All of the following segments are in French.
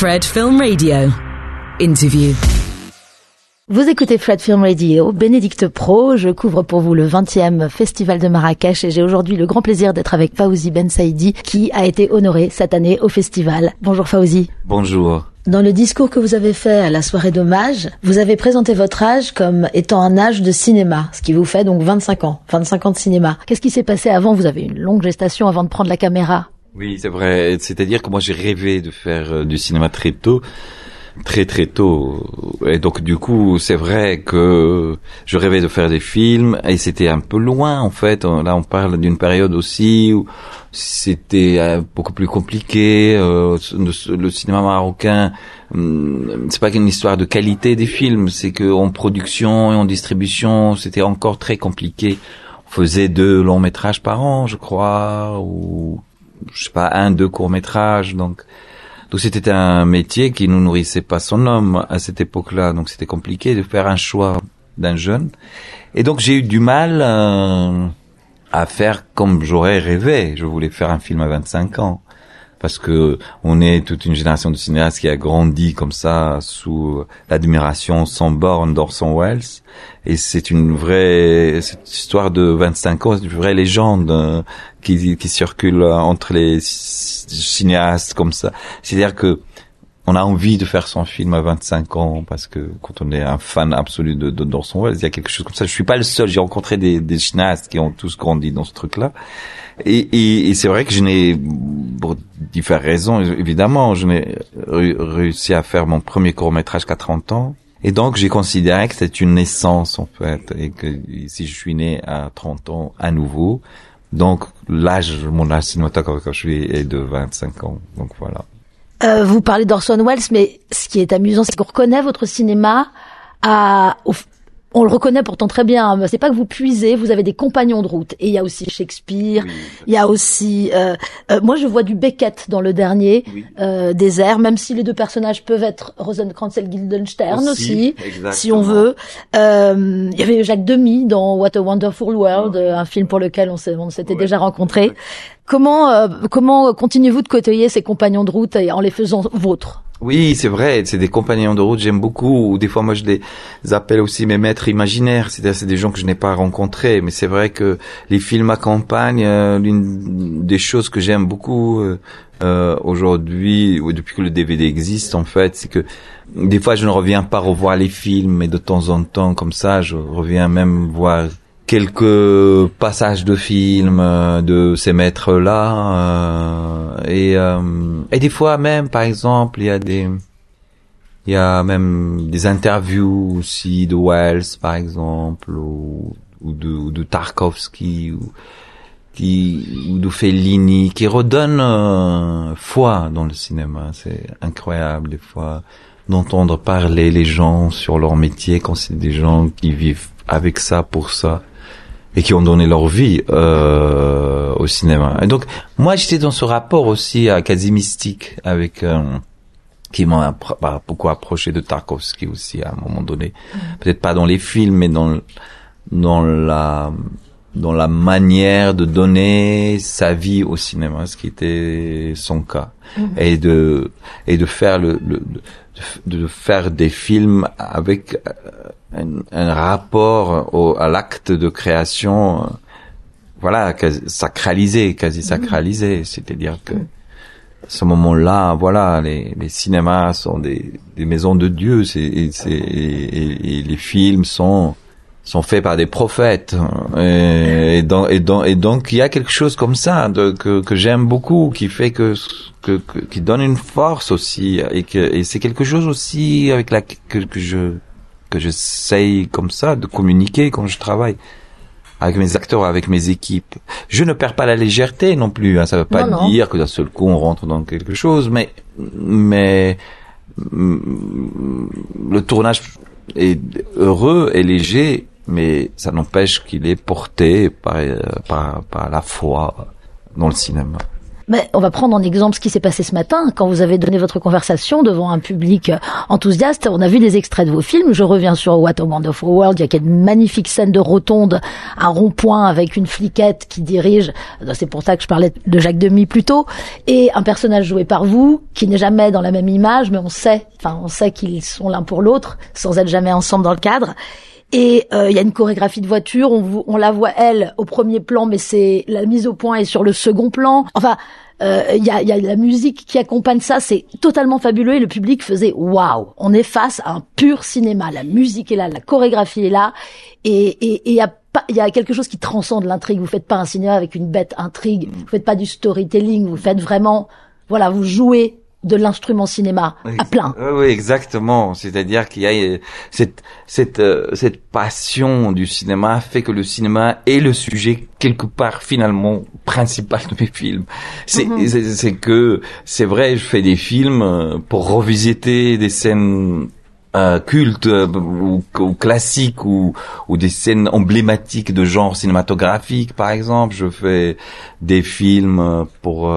Fred Film Radio. Interview. Vous écoutez Fred Film Radio, Bénédicte Pro, je couvre pour vous le 20e Festival de Marrakech et j'ai aujourd'hui le grand plaisir d'être avec Fawzi Ben Saïdi qui a été honoré cette année au festival. Bonjour Fawzi. Bonjour. Dans le discours que vous avez fait à la soirée d'hommage, vous avez présenté votre âge comme étant un âge de cinéma, ce qui vous fait donc 25 ans, 25 ans de cinéma. Qu'est-ce qui s'est passé avant? Vous avez une longue gestation avant de prendre la caméra. Oui, c'est vrai. C'est-à-dire que moi j'ai rêvé de faire euh, du cinéma très tôt très très tôt. Et donc du coup c'est vrai que je rêvais de faire des films et c'était un peu loin en fait. Là on parle d'une période aussi où c'était euh, beaucoup plus compliqué euh, le, cinéma marocain hum, c'est pas qu'une histoire de qualité des films c'est que en production et en distribution c'était encore très compliqué. On faisait deux longs métrages par an je crois ou je sais pas un deux courts métrages donc donc c'était un métier qui nous nourrissait pas son homme à cette époque-là. Donc c'était compliqué de faire un choix d'un jeune. Et donc j'ai eu du mal euh, à faire comme j'aurais rêvé. Je voulais faire un film à 25 ans parce que on est toute une génération de cinéastes qui a grandi comme ça sous l'admiration sans borne d'Orson Welles et c'est une vraie cette histoire de 25 ans, c'est une vraie légende euh, qui, qui circule entre les cinéastes comme ça. C'est-à-dire que on a envie de faire son film à 25 ans parce que quand on est un fan absolu de, de d'Orson il y a quelque chose comme ça. Je suis pas le seul. J'ai rencontré des, des cinéastes qui ont tous grandi dans ce truc-là. Et, et, et c'est vrai que je n'ai, pour différentes raisons, évidemment, je n'ai réussi à faire mon premier court métrage qu'à 30 ans. Et donc, j'ai considéré que c'est une naissance, en fait, et que si je suis né à 30 ans à nouveau, donc l'âge, mon âge cinématographique est de 25 ans. Donc voilà. Euh, vous parlez d'Orson Welles, mais ce qui est amusant, c'est qu'on reconnaît votre cinéma à, au, on le reconnaît pourtant très bien. C'est pas que vous puisez, vous avez des compagnons de route. Et il y a aussi Shakespeare, il y a aussi. Euh, euh, moi, je vois du Beckett dans le dernier euh, Désert, même si les deux personnages peuvent être Rosencrantz et Guildenstern aussi, si on veut. Euh, il y avait Jacques Demy dans What a Wonderful World, un film pour lequel on s'était déjà rencontrés. Comment euh, comment continuez-vous de côtoyer ces compagnons de route en les faisant vôtres? Oui, c'est vrai, c'est des compagnons de route, j'aime beaucoup. Ou des fois, moi, je les appelle aussi mes maîtres imaginaires. C'est-à-dire, c'est des gens que je n'ai pas rencontrés. Mais c'est vrai que les films accompagnent euh, l'une des choses que j'aime beaucoup euh, euh, aujourd'hui, ou depuis que le DVD existe, en fait, c'est que des fois, je ne reviens pas revoir les films, mais de temps en temps, comme ça, je reviens même voir quelques passages de films euh, de ces maîtres là euh, et euh, et des fois même par exemple il y a des il y a même des interviews aussi de Wells par exemple ou, de Tarkovsky ou ou de Fellini qui redonnent foi dans le cinéma. C'est incroyable des fois d'entendre parler les gens sur leur métier quand c'est des gens qui vivent avec ça pour ça et qui ont donné leur vie euh, au cinéma. Et donc moi j'étais dans ce rapport aussi à quasi mystique avec euh, qui m'a bah, beaucoup approché de Tarkovsky aussi à un moment donné. Mm. Peut-être pas dans les films mais dans dans la dans la manière de donner sa vie au cinéma, ce qui était son cas, mm. et de et de faire le, le de, de, faire des films avec euh, un, un rapport au, à l'acte de création, euh, voilà, sacralisé, quasi sacralisé. C'est-à-dire que à ce moment-là, voilà, les, les cinémas sont des, des maisons de Dieu, c'est, et, et, et, les films sont sont faits par des prophètes et, et, donc, et, donc, et donc il y a quelque chose comme ça de, que, que j'aime beaucoup qui fait que, que, que, qui donne une force aussi et que et c'est quelque chose aussi avec la que, que je que j'essaye comme ça de communiquer quand je travaille avec mes acteurs, avec mes équipes. Je ne perds pas la légèreté non plus. Hein. Ça ne veut pas dire que d'un seul coup on rentre dans quelque chose, mais mais le tournage est heureux et léger, mais ça n'empêche qu'il est porté par, par, par la foi dans le cinéma. Mais on va prendre en exemple ce qui s'est passé ce matin quand vous avez donné votre conversation devant un public enthousiaste. On a vu des extraits de vos films. Je reviens sur What a Wonderful World. Il y a une magnifique scène de rotonde, un rond-point avec une fliquette qui dirige. C'est pour ça que je parlais de Jacques Demy plus tôt. Et un personnage joué par vous qui n'est jamais dans la même image, mais on sait, enfin on sait qu'ils sont l'un pour l'autre sans être jamais ensemble dans le cadre. Et euh, il y a une chorégraphie de voiture, on, on, la voit elle au premier plan, mais c'est la mise au point est sur le second plan. Enfin, euh, il y, a, y, a, la musique qui accompagne ça, c'est totalement fabuleux et le public faisait waouh, on est face à un pur cinéma. La musique est là, la chorégraphie est là, et il a il y a quelque chose qui transcende l'intrigue. Vous faites pas un cinéma avec une bête intrigue. Vous faites pas du storytelling. Vous faites vraiment, voilà, vous jouez de l'instrument cinéma à plein. Oui, exactement. C'est-à-dire qu'il y a euh, cette cette euh, cette passion du cinéma fait que le cinéma est le sujet quelque part finalement principal de mes films. C'est mhm. c'est que c'est vrai, je fais des films euh, pour revisiter des scènes euh, cultes ou, ou, classiques ou, ou des scènes emblématiques de genre cinématographique par exemple je fais des films pour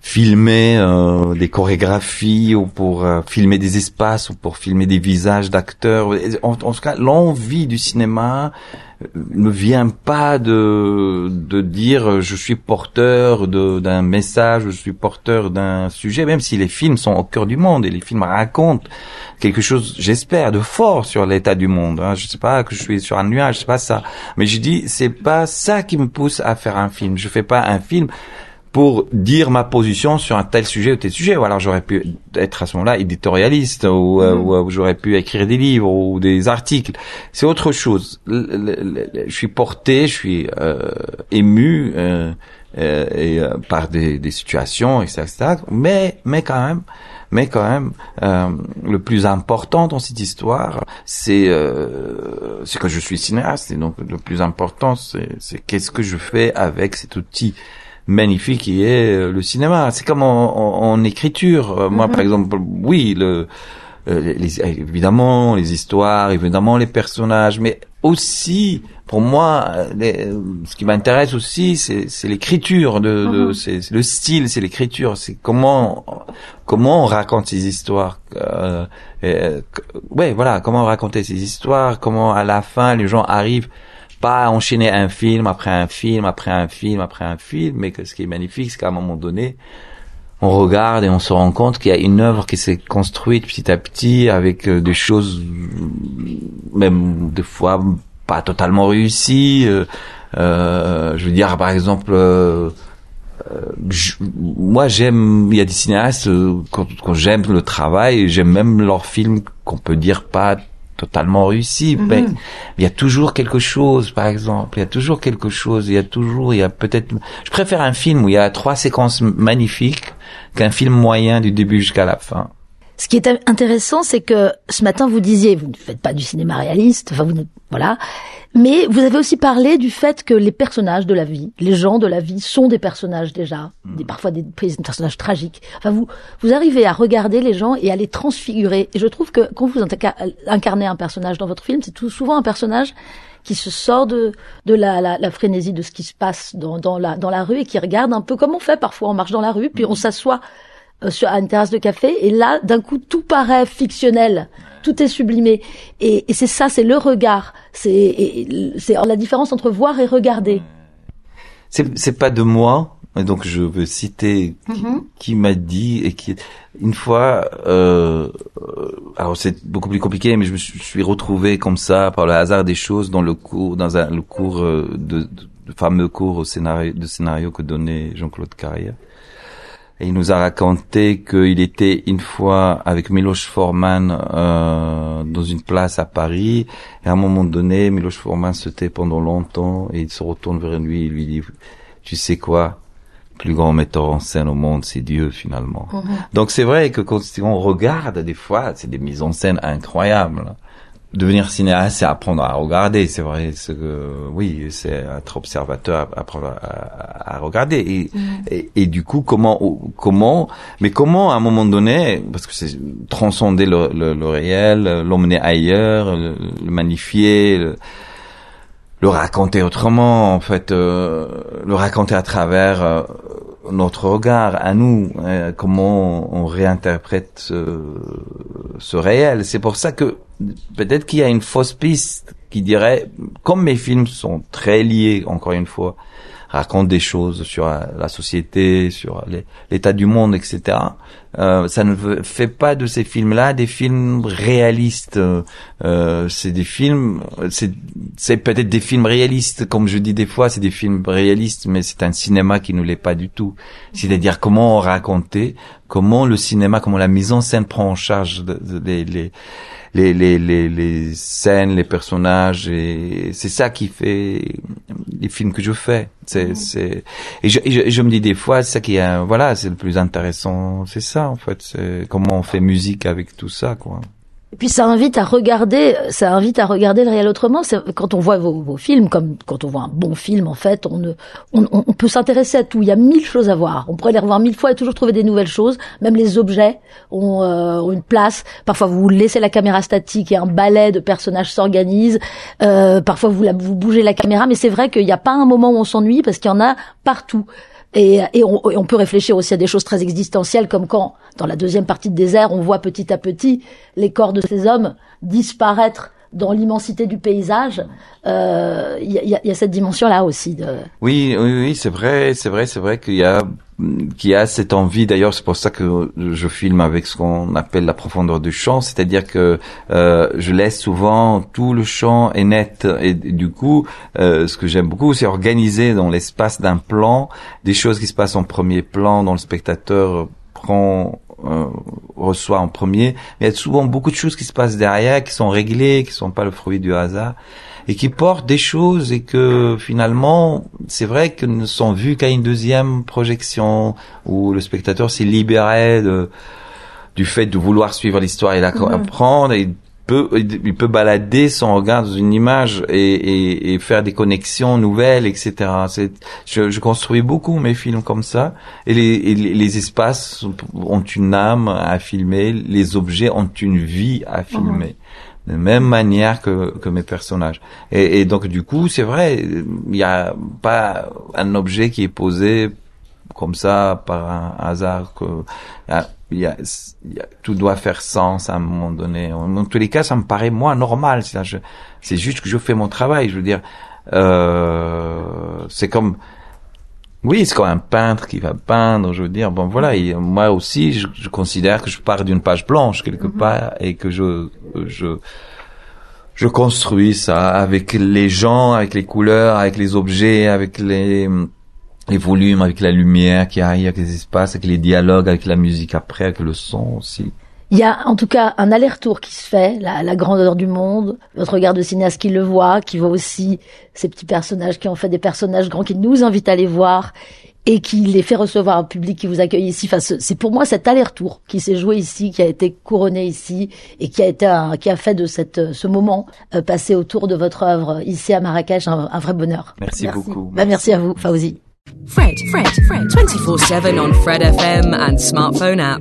filmer euh, des chorégraphies ou pour euh, filmer des espaces ou pour filmer des visages d'acteurs. En, en, tout cas, l'envie du cinéma euh, ne vient pas de de dire je suis porteur d'un message, je suis porteur d'un sujet, même si les films sont au cœur du monde et les films racontent quelque chose, j'espère, de fort sur l'état du monde. Hein. Je sais pas que je suis sur un nuage, c'est pas ça. Mais je dis c'est pas ça qui me pousse à faire un film. Je fais pas un film pour dire ma position sur un tel sujet ou tel sujet. Ou alors j'aurais pu être à ce moment-là éditorialiste ou, euh, mm-hmm. ou, j'aurais pu écrire des livres ou des articles. C'est autre chose. je suis porté, je suis euh, ému euh, euh et, par des, des, situations, etc., Mais mais quand même. Mais quand même, le plus important dans cette histoire, c'est c'est que je suis cinéaste. Et donc, le plus important, c'est qu'est-ce que je fais avec cet outil magnifique qui est euh, le cinéma. C'est comme en, écriture. Euh, moi, par mhm. exemple, oui, le, euh, les, évidemment les histoires, évidemment les personnages, mais aussi pour moi, ce qui m'intéresse aussi, c'est l'écriture, de, de mhm. c'est le style, c'est l'écriture, c'est comment comment on raconte ces histoires. Euh, ouais, voilà, comment raconter ces histoires, comment à la fin les gens arrivent pas enchaîner un film après un film après un film après un film, mais que ce qui est magnifique, c'est qu'à un moment donné, on regarde et on se rend compte qu'il y a une œuvre qui s'est construite petit à petit avec euh, des choses même des fois pas totalement réussies. Euh, euh, je veux dire par exemple. Euh, moi j'aime il y a des cinéastes quand, quand j'aime le travail j'aime même leurs films qu'on peut dire pas totalement réussi. Mhm. Mais il y a toujours quelque chose, par exemple. Il y a toujours quelque chose. Il y a toujours, il y a peut-être. Je préfère un film où il y a trois séquences magnifiques qu'un film moyen du début jusqu'à la fin. Ce qui est intéressant, c'est que ce matin vous disiez, vous ne faites pas du cinéma réaliste, enfin vous voilà, mais vous avez aussi parlé du fait que les personnages de la vie, les gens de la vie sont des personnages déjà, hmm. des, parfois des, personnages tragiques. Enfin vous vous arrivez à regarder les gens et à les transfigurer. Et je trouve que quand vous incarnez un personnage dans votre film, c'est tout souvent un personnage qui se sort de, de la, la, la, frénésie de ce qui se passe dans, dans, la, dans la rue et qui regarde un peu comme on fait parfois. On marche dans la rue, puis on hmm. s'assoit sur une terrasse de café et là d'un coup tout paraît fictionnel. Tout est sublimé. Et, et c'est ça c'est le regard. C'est c'est la différence entre voir et regarder. C'est c'est pas de moi donc je veux citer qui, mm-hmm. m'a dit et qui une fois euh, alors c'est beaucoup plus compliqué mais je me suis retrouvé comme ça par le hasard des choses dans le cours dans un, le cours euh, de, de, fameux cours au scénario de scénario que donnait Jean-Claude Carrière et il nous a raconté qu'il était une fois avec Miloš Forman euh, dans une place à Paris. Et à un moment donné, Miloš Forman se tait pendant longtemps et il se retourne vers lui et lui dit, tu sais quoi le plus grand metteur en scène au monde, c'est Dieu finalement. Mhm. Donc c'est vrai que quand on regarde des fois, c'est des mises en scène incroyables devenir cinéaste, c'est apprendre à regarder, c'est vrai. Que, oui, c'est être observateur, apprendre à, à, regarder. Mm. Et, et, du coup, comment, comment, mais comment à un moment donné, parce que c'est transcender le, le, le réel, l'emmener ailleurs, le, magnifier. le raconter autrement, en fait, euh, le raconter à travers euh, notre regard à nous, euh, comment on réinterprète ce réel. C'est pour ça que peut-être qu'il y a une fausse piste qui dirait, comme mes films sont très liés, encore une fois, raconte des choses sur la société, sur l'état du monde, etc. Euh, ça ne fait pas de ces films-là des films réalistes. Euh, c'est des films, c'est peut-être des films réalistes, comme je dis des fois, c'est des films réalistes, mais c'est un cinéma qui ne l'est pas du tout. C'est-à-dire comment raconter, comment le cinéma, comment la mise en scène prend en charge les, les les, les, les, les scènes, les personnages, et c'est ça qui fait les films que je fais. C'est, c'est, et je, je, me dis des fois, c'est ça qui est, voilà, c'est le plus intéressant, c'est ça, en fait, c'est comment on fait musique avec tout ça, quoi. Et puis ça invite à regarder, ça invite à regarder le réel autrement. Quand on voit vos, vos, films, comme quand on voit un bon film, en fait, on, on, on peut s'intéresser à tout. Il y a mille choses à voir. On pourrait les revoir mille fois et toujours trouver des nouvelles choses. Même les objets ont, euh, ont une place. Parfois, vous laissez la caméra statique et un ballet de personnages s'organise. Euh, parfois, vous, la, vous bougez la caméra, mais c'est vrai qu'il n'y a pas un moment où on s'ennuie parce qu'il y en a partout. Et, et, on, on, peut réfléchir aussi à des choses très existentielles, comme quand, dans la deuxième partie de Désert, on voit petit à petit les corps de ces hommes disparaître dans l'immensité du paysage. Euh, il y, a, y, a, cette dimension-là aussi. De... Oui, oui, oui, c'est vrai, c'est vrai, c'est vrai qu'il y a qui a cette envie. D'ailleurs, c'est pour ça que je filme avec ce qu'on appelle la profondeur du champ, c'est-à-dire que euh, je laisse souvent tout le champ est net. Et, du coup, euh, ce que j'aime beaucoup, c'est organiser dans l'espace d'un plan des choses qui se passent en premier plan, dont le spectateur prend euh, reçoit en premier, mais il y a souvent beaucoup de choses qui se passent derrière, qui sont réglées, qui sont pas le fruit du hasard et qui portent des choses et que finalement, c'est vrai que ne sont vues qu'à une deuxième projection où le spectateur s'est libéré de, du fait de vouloir suivre l'histoire et la mhm. comprendre et peut, il peut balader son regard dans une image et, et, et faire des connexions nouvelles, etc. C'est, je, je, construis beaucoup mes films comme ça et les, les, espaces ont une âme à filmer, les objets ont une vie à filmer. Mhm de même manière que, que mes personnages. Et, et donc du coup, c'est vrai, il n'y a pas un objet qui est posé comme ça par un hasard que il y a, tout doit faire sens à un moment donné. En tous les cas, ça me paraît moins normal. C'est juste que je fais mon travail. Je veux dire, euh, c'est comme oui, c'est comme un peintre qui va peindre, je veux dire. Bon, voilà, moi aussi, je, je, considère que je pars d'une page blanche quelque mhm. part et que je, je, je construis ça avec les gens, avec les couleurs, avec les objets, avec les, les volumes, avec la lumière qui arrive, avec les espaces, avec les dialogues, avec la musique après, avec le son aussi. Il y a en tout cas un aller-retour qui se fait, la, la, grandeur du monde, votre regard de cinéaste qui le voit, qui voit aussi ces petits personnages qui ont fait des personnages grands, qui nous invitent à les voir et qui les fait recevoir un public qui vous accueille ici. Enfin, c'est pour moi cet aller-retour qui s'est joué ici, qui a été couronné ici et qui a été un, qui a fait de cette ce moment euh, passé autour de votre œuvre ici à Marrakech un, un vrai bonheur. Merci, beaucoup. Bah, merci à vous, Fauzi. Fred, Fred, Fred, 24/7 on Fred FM and smartphone app.